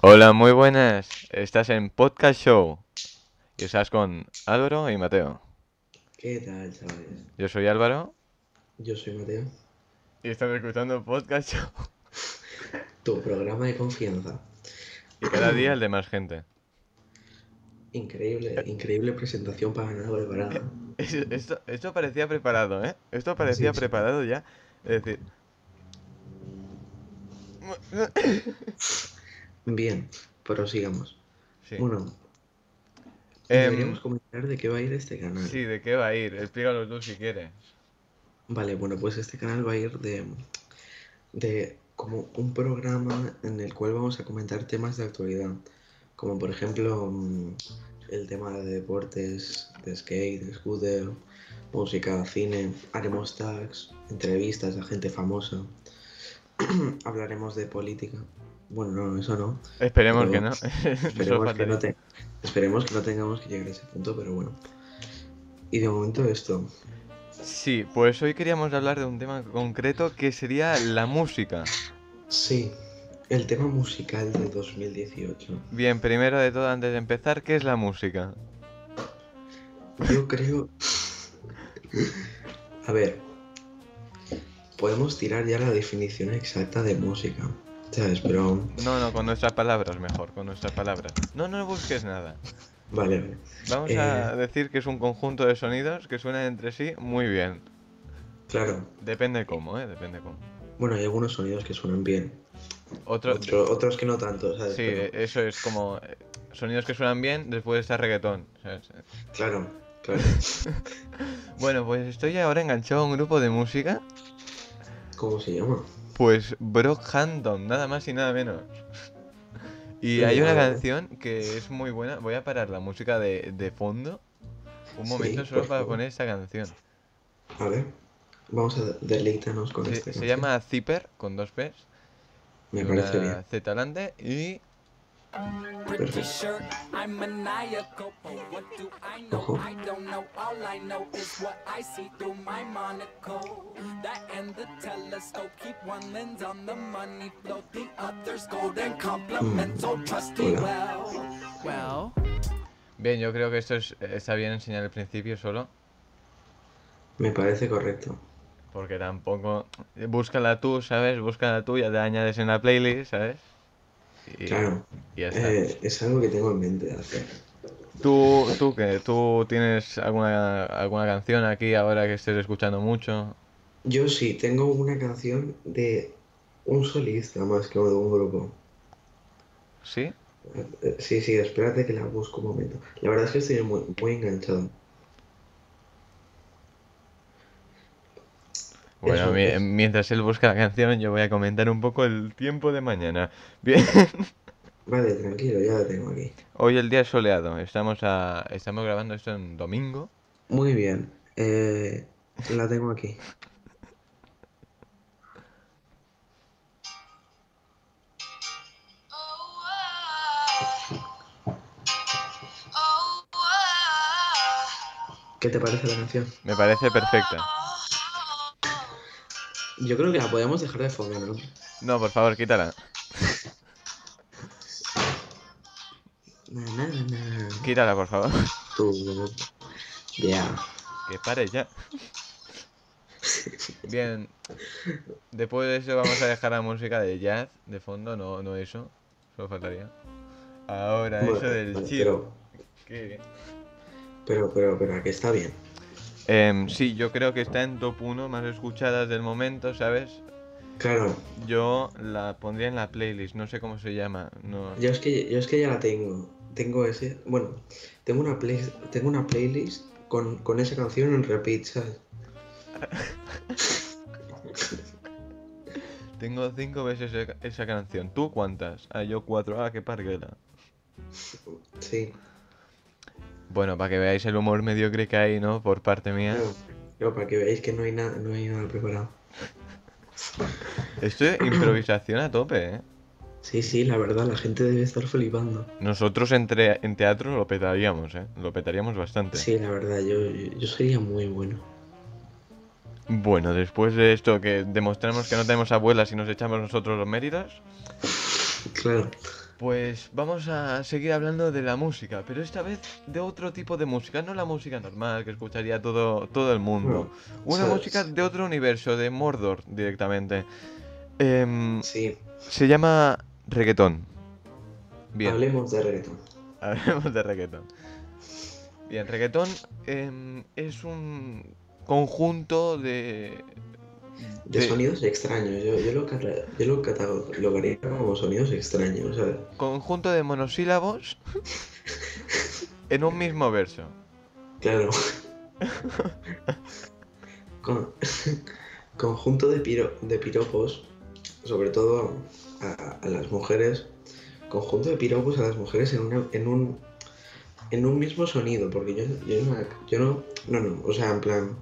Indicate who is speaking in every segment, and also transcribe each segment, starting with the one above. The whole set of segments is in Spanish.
Speaker 1: Hola, muy buenas. Estás en Podcast Show. Y estás con Álvaro y Mateo.
Speaker 2: ¿Qué tal, chavales?
Speaker 1: Yo soy Álvaro
Speaker 2: Yo soy Mateo,
Speaker 1: y estás escuchando Podcast Show.
Speaker 2: tu programa de confianza.
Speaker 1: Y cada día el de más gente.
Speaker 2: Increíble, increíble presentación para nada preparada.
Speaker 1: Es- Esto, esto parecía preparado, ¿eh? Esto parecía
Speaker 2: Sí, sí.
Speaker 1: preparado ya. Es decir...
Speaker 2: Bien, prosigamos.
Speaker 1: Sí.
Speaker 2: Bueno,
Speaker 1: Em,
Speaker 2: deberíamos comentar de qué va a ir este canal.
Speaker 1: sí, ¿de qué va a ir? Explícalo tú si quieres.
Speaker 2: Vale, bueno, pues este canal va a ir de, de como un programa en el cual vamos a comentar temas de actualidad, como por ejemplo mm, el tema de deportes, de skate, de scooter, música, cine, haremos tags, entrevistas a gente famosa, hablaremos de política. Bueno, no, eso no.
Speaker 1: Esperemos
Speaker 2: Pero
Speaker 1: que no.
Speaker 2: Esperemos que, no te- esperemos que no tengamos que llegar a ese punto, pero bueno. Y de momento esto.
Speaker 1: Sí, pues hoy queríamos hablar de un tema concreto que sería la música.
Speaker 2: Sí, el tema musical de 2018.
Speaker 1: Bien, primero de todo, antes de empezar, ¿qué es la música?
Speaker 2: Yo creo... A ver, podemos tirar ya la definición exacta de música,
Speaker 1: No, no, con nuestras palabras mejor, con nuestras palabras. No, no busques nada.
Speaker 2: Vale, vale.
Speaker 1: Vamos
Speaker 2: Eh.
Speaker 1: a decir que es un conjunto de sonidos que suenan entre sí muy bien.
Speaker 2: Claro.
Speaker 1: Depende cómo, ¿eh? Depende cómo.
Speaker 2: Bueno, hay algunos sonidos que suenan bien.
Speaker 1: Otro...
Speaker 2: Otro- otros que no tanto, ¿sabes?
Speaker 1: Sí,
Speaker 2: Pero-
Speaker 1: eso es como eh, sonidos que suenan bien después de estar reggaetón. ¿sabes?
Speaker 2: Claro, claro.
Speaker 1: Bueno, pues estoy ahora enganchado a un grupo de música.
Speaker 2: ¿Cómo se llama?
Speaker 1: Pues Brockhampton, nada más y nada menos. Y hay una
Speaker 2: ver.
Speaker 1: canción que es muy buena. Voy a parar la música de, de fondo. Un momento solo para
Speaker 2: favor.
Speaker 1: poner esta canción.
Speaker 2: Ver, vamos a deleitarnos con
Speaker 1: Se,
Speaker 2: este.
Speaker 1: se llama Zipper con dos P's.
Speaker 2: Me parece bien.
Speaker 1: Z delante y
Speaker 2: Perfecto.
Speaker 3: sure I'm maniacal, but what do I know?
Speaker 2: Ojo.
Speaker 3: I don't know. All I know is what I see through my monocle. That and the telescope keep one lens on the money flow, the other's golden compliments. Trust me
Speaker 2: Hola.
Speaker 3: well. Well.
Speaker 1: Bien, yo creo que esto es, está bien enseñar al principio solo.
Speaker 2: Me parece correcto.
Speaker 1: Porque tampoco. Búscala tú, ¿sabes? Búscala tú, ya te añades en la playlist, ¿sabes? Y,
Speaker 2: Claro.
Speaker 1: y ya está.
Speaker 2: Eh, es algo que tengo en mente hacer.
Speaker 1: ¿Tú, tú qué? ¿Tú tienes alguna, alguna canción aquí ahora que estés escuchando mucho?
Speaker 2: Yo sí, tengo una canción de un solista más que de un grupo.
Speaker 1: ¿Sí?
Speaker 2: Eh, Sí, sí, espérate que la busco un momento. La verdad es que estoy muy, muy enganchado.
Speaker 1: Bueno,
Speaker 2: es.
Speaker 1: mientras él busca la canción, yo voy a comentar un poco el tiempo de mañana. Bien,
Speaker 2: Vale, tranquilo, ya la tengo aquí.
Speaker 1: hoy el día es soleado. Estamos, a, estamos grabando esto en domingo.
Speaker 2: Muy bien. eh, la tengo aquí. ¿Qué te parece la canción?
Speaker 1: Me parece perfecta.
Speaker 2: Yo creo que la podemos dejar de fondo, ¿no?
Speaker 1: No, por favor, quítala.
Speaker 2: Na, na, na.
Speaker 1: Quítala, por favor.
Speaker 2: Tú. Ya.
Speaker 1: Que pare ya. Bien, después de eso vamos a dejar la música de jazz de fondo, no, no eso, solo faltaría. Ahora,
Speaker 2: Bueno,
Speaker 1: eso del
Speaker 2: pero-
Speaker 1: chill.
Speaker 2: pero-
Speaker 1: ¿Qué?
Speaker 2: Pero, pero, pero, que está bien.
Speaker 1: Em, sí, yo creo que está en top 1 más escuchadas del momento, ¿sabes?
Speaker 2: Claro,
Speaker 1: Yo la pondría en la playlist, no sé cómo se llama. No.
Speaker 2: yo es que, yo es que ya la tengo. Tengo ese. Bueno, tengo una, play, tengo una playlist con, con esa canción en repeat, ¿sabes?
Speaker 1: Tengo cinco veces esa, esa canción. ¿Tú cuántas? Ah, yo cuatro. Ah, qué parguela.
Speaker 2: Sí.
Speaker 1: Bueno, para que veáis el humor mediocre que hay, ¿no? Por parte mía.
Speaker 2: Pero para que veáis que no hay nada, no hay nada preparado.
Speaker 1: Esto es improvisación a tope, ¿eh?
Speaker 2: Sí, sí, la verdad, la gente debe estar flipando.
Speaker 1: Nosotros entre, en teatro lo petaríamos, ¿eh? Lo petaríamos bastante.
Speaker 2: Sí, la verdad, yo, yo, yo sería muy bueno.
Speaker 1: Bueno, después de esto que demostramos que no tenemos abuelas y nos echamos nosotros los méritos,
Speaker 2: Claro.
Speaker 1: Pues vamos a seguir hablando de la música, pero esta vez de otro tipo de música, no la música normal que escucharía todo, todo el mundo. Una música de otro universo, de Mordor directamente. Em,
Speaker 2: Sí,
Speaker 1: se llama reggaetón. Bien,
Speaker 2: hablemos de reggaetón.
Speaker 1: hablemos de reggaetón. Bien, reggaetón em, es un conjunto de...
Speaker 2: De
Speaker 1: de-
Speaker 2: sonidos extraños, yo, yo, lo, yo lo catalogaría como sonidos extraños, ¿sabes?
Speaker 1: conjunto de monosílabos en un mismo verso.
Speaker 2: Claro. Con- conjunto de, piro- de piropos, sobre todo a, a las mujeres, conjunto de piropos a las mujeres en, una- en un en un mismo sonido, porque yo, yo, no, yo no, no, no, o sea, en plan,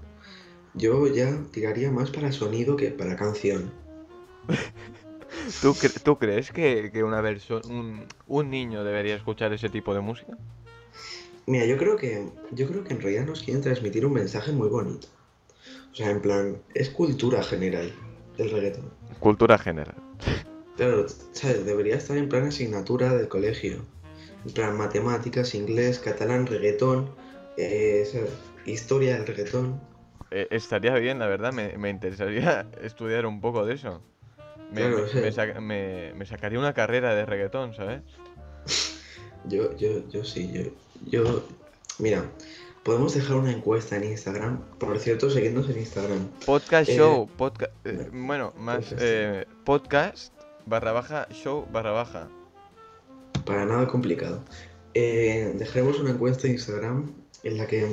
Speaker 2: yo ya tiraría más para sonido que para canción.
Speaker 1: ¿Tú, cre- tú crees que, que una un, un niño debería escuchar ese tipo de música?
Speaker 2: Mira, yo creo que yo creo que en realidad nos quieren transmitir un mensaje muy bonito. O sea, en plan, es cultura general el reggaetón.
Speaker 1: Cultura general.
Speaker 2: Claro, ¿sabes? Debería estar en plan asignatura del colegio. En plan matemáticas, inglés, catalán, reggaetón, eh, historia del reggaetón.
Speaker 1: Eh, estaría bien, la verdad, me, me interesaría estudiar un poco de eso. Me,
Speaker 2: Claro,
Speaker 1: me- sacaría una carrera de reggaetón, ¿sabes?
Speaker 2: Yo, yo, yo sí, yo, yo, mira, podemos dejar una encuesta en Instagram. Por cierto, seguidnos en Instagram.
Speaker 1: Podcast
Speaker 2: Eh,
Speaker 1: show, podcast... eh, bueno, más
Speaker 2: podcast.
Speaker 1: podcast barra baja show barra baja.
Speaker 2: Para nada complicado. Dejaremos una encuesta en Instagram en la que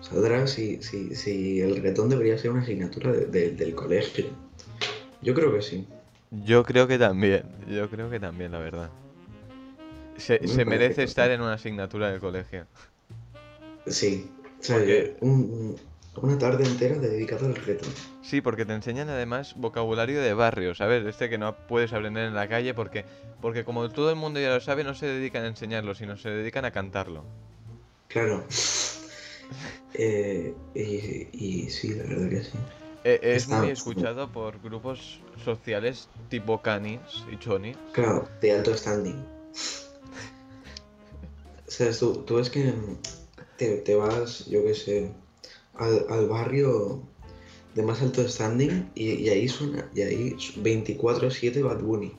Speaker 2: saldrá si, si, si el reggaetón debería ser una asignatura de- de- del colegio. Yo creo que sí.
Speaker 1: Yo creo que también, yo creo que también, la verdad. Se,
Speaker 2: Me
Speaker 1: se merece estar en una asignatura del colegio.
Speaker 2: Sí. O sea,
Speaker 1: Porque-
Speaker 2: un- una tarde entera dedicada al reggaetón.
Speaker 1: Sí, porque te enseñan además vocabulario de barrio, ¿sabes? Este que no puedes aprender en la calle porque, porque como todo el mundo ya lo sabe, no se dedican a enseñarlo, sino se dedican a cantarlo.
Speaker 2: Claro. Eh, y, y sí, la verdad que sí.
Speaker 1: Eh, es
Speaker 2: Está-
Speaker 1: muy escuchado por grupos sociales tipo Canis y Choni.
Speaker 2: Claro, de alto standing. O sea, tú, tú ves que te, te vas, yo qué sé, al, al barrio de más alto standing y, y ahí suena, y ahí 24-7 Bad Bunny.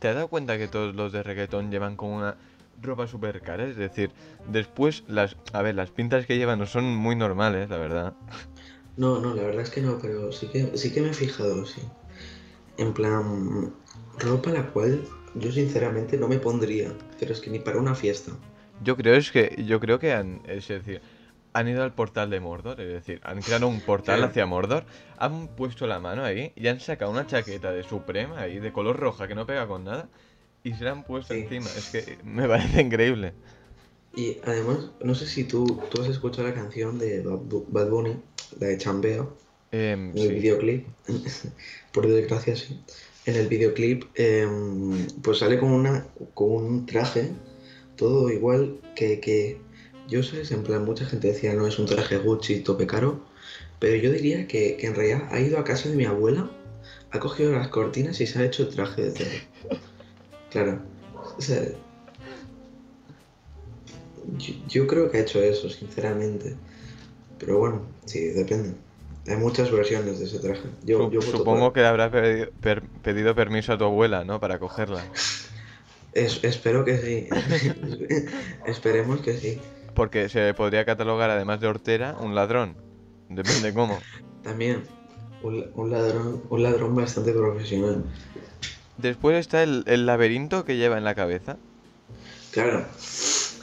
Speaker 1: ¿Te has dado cuenta que todos los de reggaetón llevan como una ropa súper cara? Es decir, después las... A ver, las pintas que llevan no son muy normales, la verdad.
Speaker 2: No, no, la verdad es que no, pero sí que, sí que me he fijado, sí. En plan, ropa la cual yo sinceramente no me pondría, pero es que ni para una fiesta.
Speaker 1: Yo creo es que yo creo que han, es decir, han ido al portal de Mordor, es decir, han creado un portal
Speaker 2: Claro.
Speaker 1: hacia Mordor, han puesto la mano ahí y han sacado una chaqueta de Suprema ahí de color roja que no pega con nada y se la han puesto
Speaker 2: Sí.
Speaker 1: encima. Es que me parece increíble.
Speaker 2: Y además, no sé si tú, tú has escuchado la canción de Bad Bu- Bad Bunny, la de Chambeo,
Speaker 1: Em,
Speaker 2: en el videoclip. Por desgracia, sí. En el videoclip, em, pues sale con, una, con un traje, todo igual que, que yo sé, en plan, mucha gente decía, no, es un traje Gucci, tope caro, pero yo diría que, que en realidad ha ido a casa de mi abuela, ha cogido las cortinas y se ha hecho el traje de cero. Claro. O sea, yo, yo creo que ha hecho eso, sinceramente. Pero bueno, sí, depende. Hay muchas versiones de ese traje. Yo, yo
Speaker 1: supongo
Speaker 2: por-
Speaker 1: que le habrá pedi- per- pedido permiso a tu abuela, ¿no? Para cogerla.
Speaker 2: Es- espero que sí. Esperemos que sí.
Speaker 1: Porque se podría catalogar, además de hortera, un ladrón. Depende cómo.
Speaker 2: También, un, un ladrón, un ladrón bastante profesional.
Speaker 1: Después está el, el laberinto que lleva en la cabeza.
Speaker 2: Claro,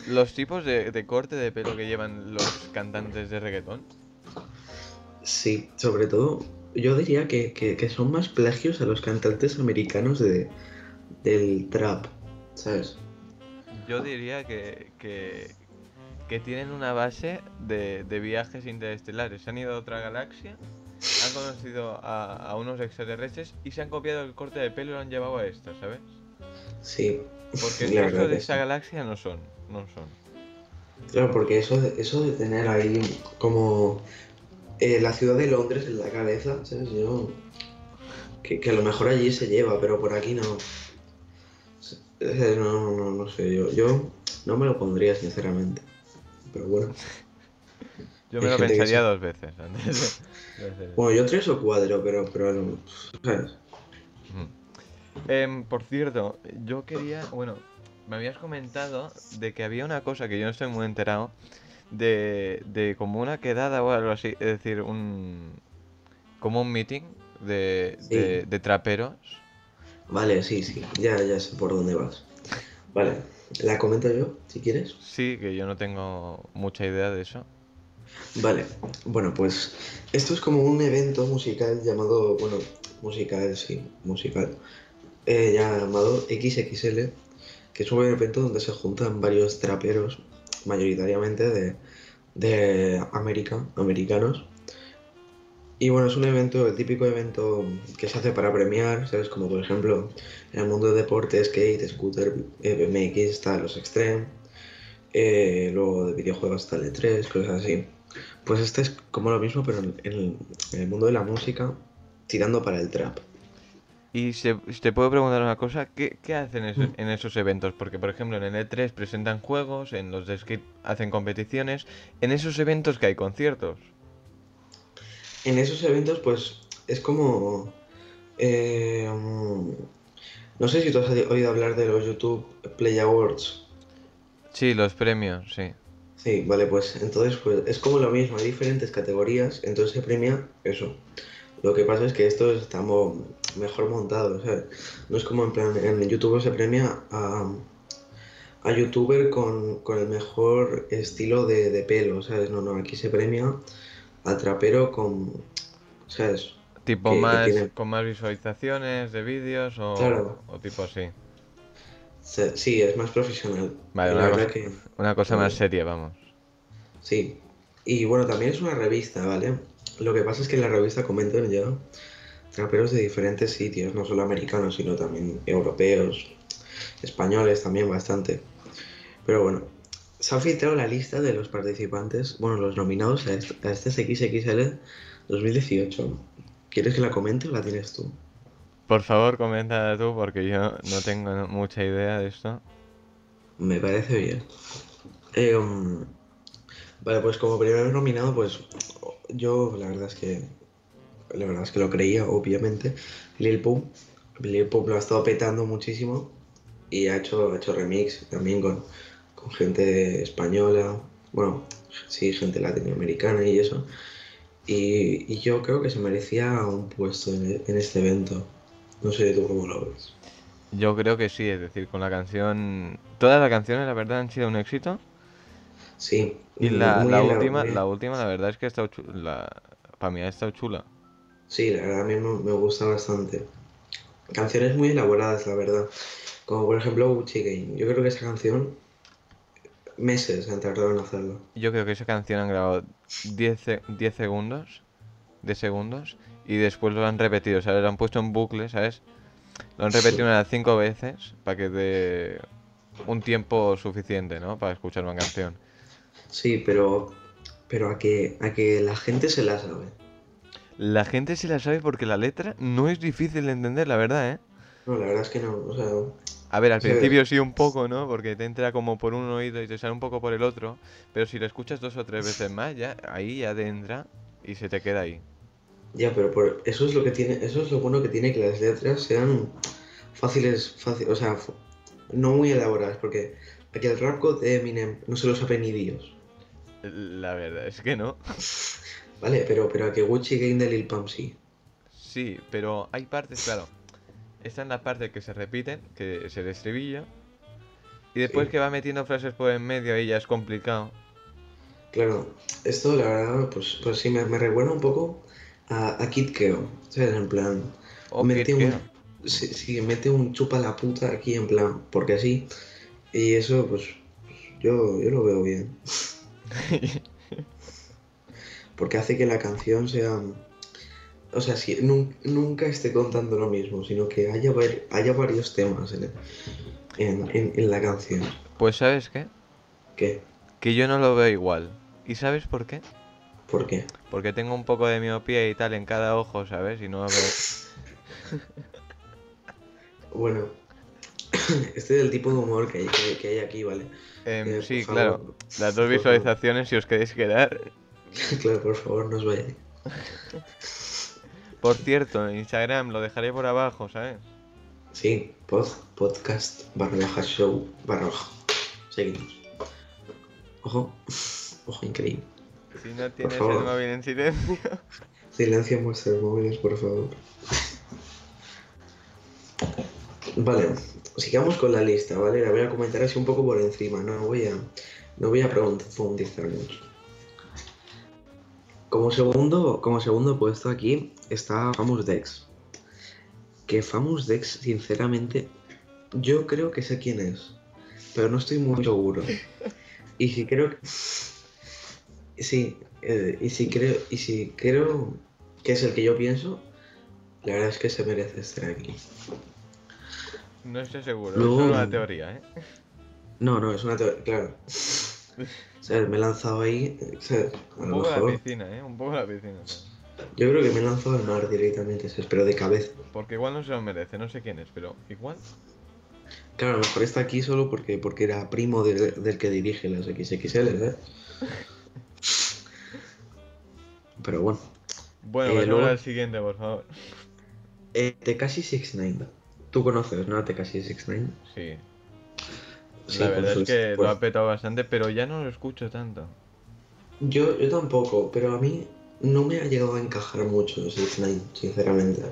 Speaker 1: Los tipos de, de corte de pelo que llevan los cantantes de reggaetón.
Speaker 2: sí, sobre todo, yo diría que, que- que son más plagios a los cantantes americanos de, del trap, ¿sabes?
Speaker 1: Yo diría que, que, que tienen una base de, de viajes interestelares. Se han ido a otra galaxia, han conocido a, a unos extraterrestres y se han copiado el corte de pelo y lo han llevado a esta, ¿sabes?
Speaker 2: Sí.
Speaker 1: Porque estos
Speaker 2: verdad
Speaker 1: de esa
Speaker 2: sí.
Speaker 1: galaxia no son, no son.
Speaker 2: Claro, porque eso de, eso de tener ahí como eh, la ciudad de Londres en la cabeza, ¿sabes? Yo, que, que a lo mejor allí se lleva, pero por aquí no, no, no, no sé, yo, yo no me lo pondría sinceramente. Pero bueno.
Speaker 1: Yo me lo pensaría
Speaker 2: sí.
Speaker 1: dos veces antes.
Speaker 2: Bueno, yo tres o cuatro, pero, pero no, ¿sabes?
Speaker 1: Ujú. Em, por cierto, yo quería, bueno, me habías comentado de que había una cosa que yo no estoy muy enterado, de, de como una quedada o algo así, es decir, un como un meeting de,
Speaker 2: Sí.
Speaker 1: de, de traperos.
Speaker 2: Vale, sí, sí, ya, ya sé por dónde vas. Vale, la comento yo, si quieres.
Speaker 1: Sí, que yo no tengo mucha idea de eso.
Speaker 2: Vale, bueno, pues esto es como un evento musical llamado, bueno, musical, sí, musical, eh, llamado XXL, que es un evento donde se juntan varios traperos, mayoritariamente de, de América, americanos. Y bueno, es un evento, el típico evento que se hace para premiar, ¿sabes? Como por ejemplo, en el mundo de deporte, skate, scooter, BMX, está los Extreme, eh, luego de videojuegos está el E3, cosas así. Pues este es como lo mismo, pero en el, en el mundo de la música, tirando para el trap.
Speaker 1: Y se, te puedo preguntar una cosa, ¿qué, qué hacen
Speaker 2: Mm.
Speaker 1: en esos eventos? Porque, por ejemplo, en el E3 presentan juegos, en los de skate hacen competiciones, en esos eventos que hay conciertos.
Speaker 2: En esos eventos, pues es como. eh, no sé si tú has oído hablar de los YouTube Play Awards.
Speaker 1: Sí, los premios, sí.
Speaker 2: Sí, vale, pues entonces pues, es como lo mismo, hay diferentes categorías, entonces se premia eso. Lo que pasa es que esto está mo- mejor montado, ¿sabes? No es como en plan, en YouTube se premia a, a youtuber con, con el mejor estilo de, de pelo, ¿sabes? No, no, aquí se premia al trapero con, ¿sabes?
Speaker 1: Tipo
Speaker 2: que- que
Speaker 1: más,
Speaker 2: tiene-
Speaker 1: con más visualizaciones de vídeos o,
Speaker 2: Claro.
Speaker 1: o tipo así.
Speaker 2: Sí, es más profesional.
Speaker 1: Vale, una cosa,
Speaker 2: verdad que...
Speaker 1: una cosa más seria, vamos.
Speaker 2: Sí. Y bueno, también es una revista, ¿vale? Lo que pasa es que en la revista comentan ya traperos de diferentes sitios, no solo americanos, sino también europeos, españoles también bastante. Pero bueno, se ha filtrado la lista de los participantes, bueno, los nominados a este, a este XXL 2018. ¿Quieres que la comente o la tienes tú?
Speaker 1: Por favor, comenta tú porque yo no tengo mucha idea de esto.
Speaker 2: Me parece bien. Eh, um, vale, pues como primer nominado, pues yo la verdad es que la verdad es que lo creía, obviamente. Lil Pump. Lil Pump lo ha estado petando muchísimo y ha hecho, ha hecho remix también con, con gente española, bueno, sí, gente latinoamericana y eso. Y, yo creo que se merecía un puesto en este evento. No sé tú cómo lo ves.
Speaker 1: Yo creo que sí, es decir, con la canción... Todas las canciones, la verdad, han sido un éxito.
Speaker 2: Sí.
Speaker 1: Y la, la última, la última, la verdad es que ha estado chu- la, para mí ha estado chula.
Speaker 2: Sí, la verdad a mí me, gusta bastante. Canciones muy elaboradas, la verdad. Como por ejemplo Gucci Game. Yo creo que esa canción, meses han tardado en hacerla.
Speaker 1: Yo creo que esa canción han grabado 10, se- 10 segundos de segundos y después lo han repetido, ¿sabes? Lo han puesto en bucle, ¿sabes? Lo han repetido unas 5 veces para que dé un tiempo suficiente, ¿no? Para escuchar una canción.
Speaker 2: Sí, pero, pero a que, a que la gente se la sabe.
Speaker 1: La gente se la sabe porque la letra no es difícil de entender, la verdad, ¿eh?
Speaker 2: No, la verdad es que no. O sea,
Speaker 1: A ver, al
Speaker 2: Sí.
Speaker 1: principio sí un poco, ¿no? Porque te entra como por un oído y te sale un poco por el otro. Pero si lo escuchas dos o tres veces más, ya ahí ya te entra y se te queda ahí.
Speaker 2: Ya, pero por, eso es lo que tiene, eso es lo bueno que tiene que las letras sean fáciles, fácil, o sea, no muy elaboradas, porque aquí el rap god de Eminem no se lo sabe ni Dios.
Speaker 1: La verdad es que no.
Speaker 2: Vale, pero, pero a que Gucci Game de Lil Pump sí.
Speaker 1: Sí, pero hay partes, claro. Están las partes que se repiten, que es el estribillo. Y después
Speaker 2: Sí.
Speaker 1: que va metiendo frases por en medio, ahí ya es complicado.
Speaker 2: Claro, esto la verdad, pues, pues sí, me, me recuerda un poco a, a Kid Keo, ¿sabes? En plan,
Speaker 1: O
Speaker 2: mete un, sí, sí, mete un chupa la puta aquí en plan, porque así, y eso pues, yo, yo lo veo bien, porque hace que la canción sea, o sea, si nun- nunca esté contando lo mismo, sino que haya, haya varios temas en, el- en, en- en la canción.
Speaker 1: Pues ¿sabes qué?
Speaker 2: ¿Qué?
Speaker 1: Que yo no lo veo igual. ¿Y sabes por qué?
Speaker 2: ¿Por qué?
Speaker 1: Porque tengo un poco de miopía y tal en cada ojo, ¿sabes? Y no veo...
Speaker 2: Bueno, este es el tipo de humor que hay, que, que hay aquí, ¿vale?
Speaker 1: Em,
Speaker 2: Eh,
Speaker 1: sí, claro.
Speaker 2: favor.
Speaker 1: Las dos visualizaciones, si os queréis quedar.
Speaker 2: claro, por favor, no os vayáis.
Speaker 1: Por cierto, en Instagram lo dejaré por abajo, ¿sabes?
Speaker 2: Sí, pod, podcast barra baja show barra baja. Seguimos. Ojo, ojo, increíble.
Speaker 1: Si no tienes el móvil en silencio.
Speaker 2: Silencia vuestros móviles, por favor. Vale, sigamos con la lista, ¿vale? La voy a comentar así un poco por encima, no voy a, no voy a profundizar mucho. Como segundo, como segundo puesto aquí está Famous Dex. Que Famous Dex, sinceramente, yo creo que sé quién es, pero no estoy muy seguro. Y si creo que... Sí, eh, y si creo, y si creo que es el que yo pienso, la verdad es que se merece estar aquí.
Speaker 1: No estoy seguro,
Speaker 2: Luego-
Speaker 1: es una teoría, ¿eh?
Speaker 2: No, no, es una teoría, claro. ¿Sabes? Me he lanzado ahí, ¿sabes? A
Speaker 1: Un poco a la piscina, ¿eh? Un poco a la piscina.
Speaker 2: Yo creo que me he lanzado al mar directamente. Pero de cabeza.
Speaker 1: Porque igual no se lo merece, no sé quién es, pero igual.
Speaker 2: Claro, a lo mejor está aquí solo porque, porque era primo del, del que dirige las XXL, ¿sabes? Pero bueno.
Speaker 1: Bueno,
Speaker 2: Eh, luego-
Speaker 1: al siguiente, por favor.
Speaker 2: Eh, Tekashi 69. Tú conoces, ¿no? Tekashi 69.
Speaker 1: Sí.
Speaker 2: Sí,
Speaker 1: la verdad es
Speaker 2: pues,
Speaker 1: que
Speaker 2: pues,
Speaker 1: lo ha petado bastante, pero ya no lo escucho tanto.
Speaker 2: Yo, yo tampoco, pero a mí no me ha llegado a encajar mucho 69, sinceramente.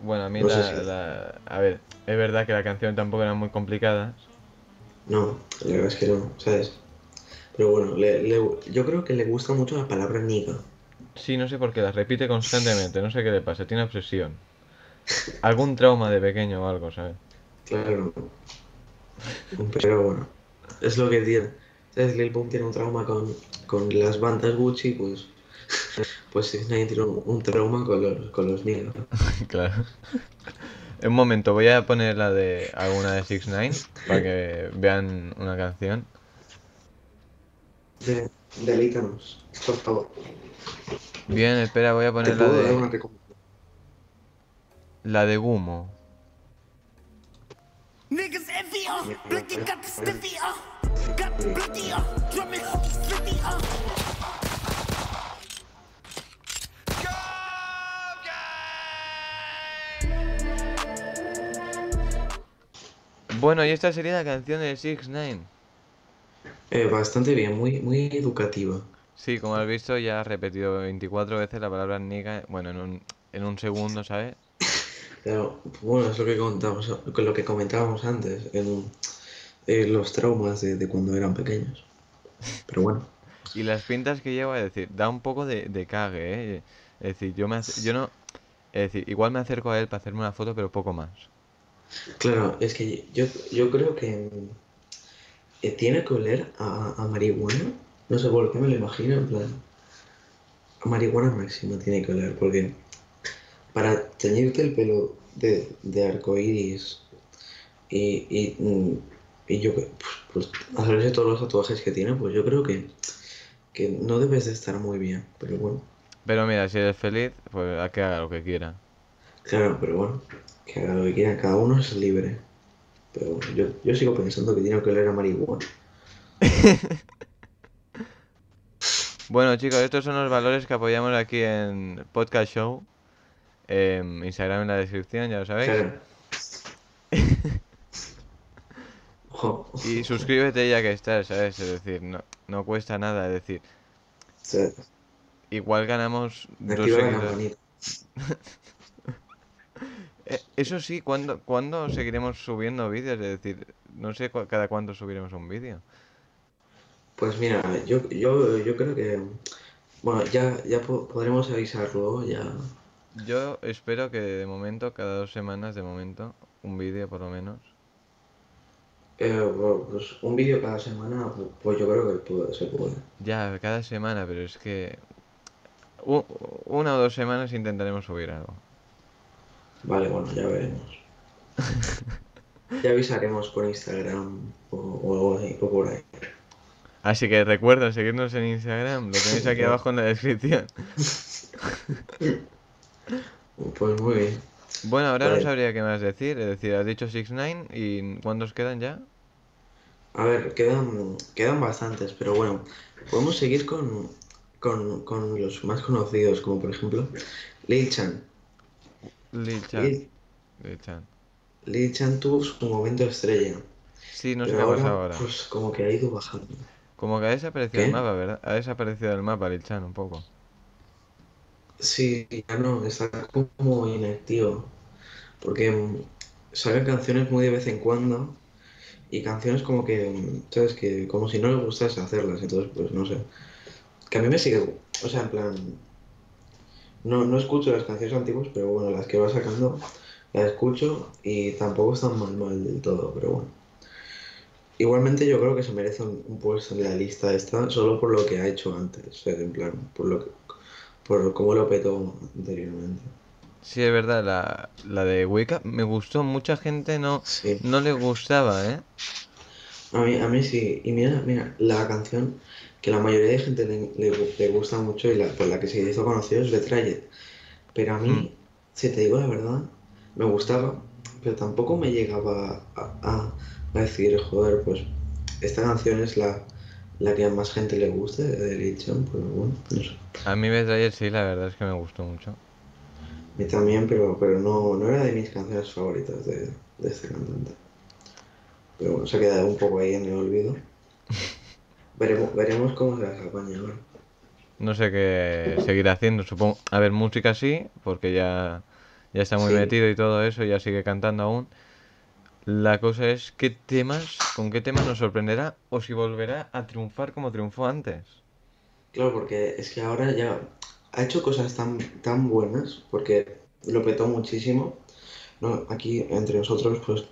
Speaker 1: Bueno, a mí
Speaker 2: No
Speaker 1: la,
Speaker 2: si-
Speaker 1: la- A ver, es verdad que la canción tampoco era muy complicada.
Speaker 2: No, la verdad es que no, ¿sabes? Pero bueno, le- le- yo creo que le gusta mucho la palabra niga.
Speaker 1: Sí, no sé por qué, la repite constantemente, no sé qué le pasa, tiene obsesión. Algún trauma de pequeño o algo, ¿sabes?
Speaker 2: Claro. Pero bueno, es lo que tiene. ¿Sabes? Lil Pump tiene un trauma con, con las bandas Gucci, pues. Pues 69 tiene un, un trauma con los, con los
Speaker 1: claro. Un momento, voy a poner la de alguna de 6 9 para que vean una canción.
Speaker 2: De, deleítanos, por favor.
Speaker 1: Bien, espera, voy a poner la de, la de Gumo. Bueno, y esta sería la canción de 6 9
Speaker 2: Eh, bastante bien, muy, muy educativa.
Speaker 1: Sí, como has visto, ya ha repetido 24 veces la palabra nigga, bueno, en un, en un segundo, ¿sabes?
Speaker 2: Pero bueno, es lo que comentamos, con lo que comentábamos antes, en, en los traumas de, de cuando eran pequeños. Pero bueno,
Speaker 1: Y las pintas que lleva, es decir, da un poco de, de cague, ¿eh? Es decir, yo, me, yo no... Es decir, igual me acerco a él para hacerme una foto, pero poco más.
Speaker 2: claro, es que yo, yo creo que eh, tiene que oler a, a marihuana. No sé por qué me lo imagino, en plan. A marihuana máxima tiene que oler, porque para teñirte el pelo de, de arcoíris y, y, mm, y yo que- pues, pues hacerse todos los tatuajes que tiene, pues yo creo que, que no debes de estar muy bien, pero bueno,
Speaker 1: Pero mira, si eres feliz, pues a que haga lo que quiera.
Speaker 2: claro, pero bueno, que haga lo que quiera, cada uno es libre. Pero bueno, yo, yo sigo pensando que tiene que oler a marihuana.
Speaker 1: Bueno, chicos, estos son los valores que apoyamos aquí en Podcast Show. Em, Instagram en la descripción, ya lo sabéis.
Speaker 2: Claro.
Speaker 1: Y suscríbete ya que estás, ¿sabes? Es decir, no, no cuesta nada, es decir, igual ganamos dos seguidores. Eh, Eso sí, ¿cuándo, ¿cuándo seguiremos subiendo vídeos? Es decir, no sé cu- cada cuánto subiremos un vídeo.
Speaker 2: Pues mira, yo, yo, yo creo que, bueno, ya, ya po- podremos avisarlo, ya.
Speaker 1: Yo espero que de momento, cada dos semanas, de momento, un vídeo por lo menos.
Speaker 2: Eh, bueno, pues un vídeo cada semana, pu- pues yo creo que puede- se puede.
Speaker 1: Ya, cada semana, pero es que... una o dos semanas intentaremos subir algo.
Speaker 2: Vale, bueno, ya veremos. Ya avisaremos por Instagram o, o algo así, o por ahí.
Speaker 1: Así que recuerda seguirnos en Instagram, lo tenéis aquí abajo en la descripción.
Speaker 2: Pues muy bien.
Speaker 1: Bueno, ahora no sabría qué más decir. Es decir, has dicho 6 9 y ¿cuántos quedan ya?
Speaker 2: A ver, quedan, quedan bastantes, pero bueno, podemos seguir con, con, con los más conocidos, como por ejemplo Lil Chan.
Speaker 1: Lil Chan.
Speaker 2: Lil,
Speaker 1: Lil Chan.
Speaker 2: Tuvo su momento estrella,
Speaker 1: Sí, no sé qué ha
Speaker 2: ahora, pues como que ha ido bajando.
Speaker 1: Como que ha desaparecido
Speaker 2: ¿Qué?
Speaker 1: el mapa, ¿verdad? Ha desaparecido del mapa Lil Chan un poco.
Speaker 2: Sí, ya no, está como inactivo, porque mm, saca canciones muy de vez en cuando y canciones como que, mm, ¿sabes? Que como si no le gustase hacerlas, entonces pues no sé. Que a mí me sigue, o sea, en plan, no, no escucho las canciones antiguas, pero bueno, las que va sacando las escucho y tampoco están mal mal del todo, pero bueno. Igualmente yo creo que se merece un, un puesto en la lista esta solo por lo que ha hecho antes, o sea, en plan, por lo que, por cómo lo petó anteriormente.
Speaker 1: Sí, es verdad, la, la de Up me gustó. Mucha gente no,
Speaker 2: Sí.
Speaker 1: no le gustaba, ¿eh?
Speaker 2: A mí, a mí sí. Y mira, mira, la canción que la mayoría de gente le, le- le gusta mucho y la, por la que se hizo conocido es Betrayed. Pero a mí,
Speaker 1: Mm.
Speaker 2: si te digo la verdad, me gustaba, pero tampoco me llegaba a, a- a decir, joder, pues esta canción es la, la que a más gente le guste de Lil Jon, pues bueno, no sé.
Speaker 1: A mí Betrayer sí, la verdad es que me gustó mucho.
Speaker 2: A mí también, pero, pero no, no era de mis canciones favoritas de, de este cantante. Pero bueno, se ha quedado un poco ahí en el olvido. Veremos, veremos cómo se las apaña ahora.
Speaker 1: No sé qué seguir haciendo, supongo. A ver, música sí, porque ya, ya está muy
Speaker 2: Sí.
Speaker 1: metido y todo eso, ya sigue cantando aún. La cosa es qué temas, con qué temas nos sorprenderá o si volverá a triunfar como triunfó antes.
Speaker 2: Claro, porque es que ahora ya ha hecho cosas tan, tan buenas, porque lo petó muchísimo. No, aquí entre nosotros, pues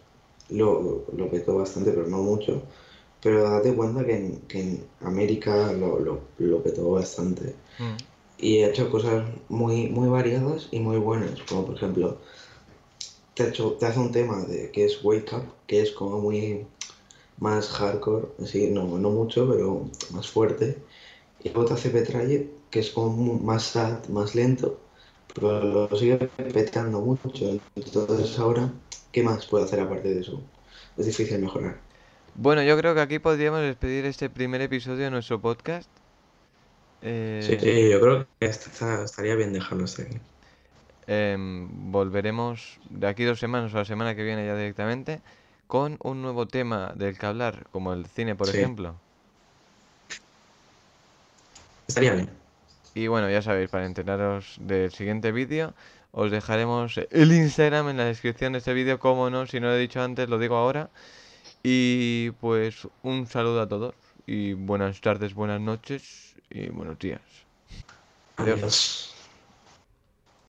Speaker 2: lo, lo petó bastante, pero no mucho. Pero date cuenta que en, que en América lo, lo, lo petó bastante.
Speaker 1: Mm.
Speaker 2: Y ha hecho cosas muy, muy variadas y muy buenas, como por ejemplo, te, hecho- te hace un tema de, que es Wake Up, que es como muy más hardcore, así, no, no mucho, pero más fuerte. Y luego te hace Betrayer, que es como más sad, más lento, pero lo sigue petando mucho. Entonces ahora, ¿qué más puede hacer aparte de eso? Es difícil mejorar.
Speaker 1: Bueno, yo creo que aquí podríamos despedir este primer episodio de nuestro podcast. Eh,
Speaker 2: Sí, sí, yo creo que estaría bien dejarlo hasta aquí.
Speaker 1: Em, volveremos de aquí dos semanas o la semana que viene ya directamente con un nuevo tema del que hablar, como el cine, por
Speaker 2: Sí.
Speaker 1: ejemplo.
Speaker 2: Estaría bien.
Speaker 1: Y bueno, ya sabéis, para enteraros del siguiente vídeo, os dejaremos el Instagram en la descripción de este vídeo, como no, si no lo he dicho antes, lo digo ahora. Y pues un saludo a todos y buenas tardes, buenas noches y buenos días.
Speaker 2: Adiós.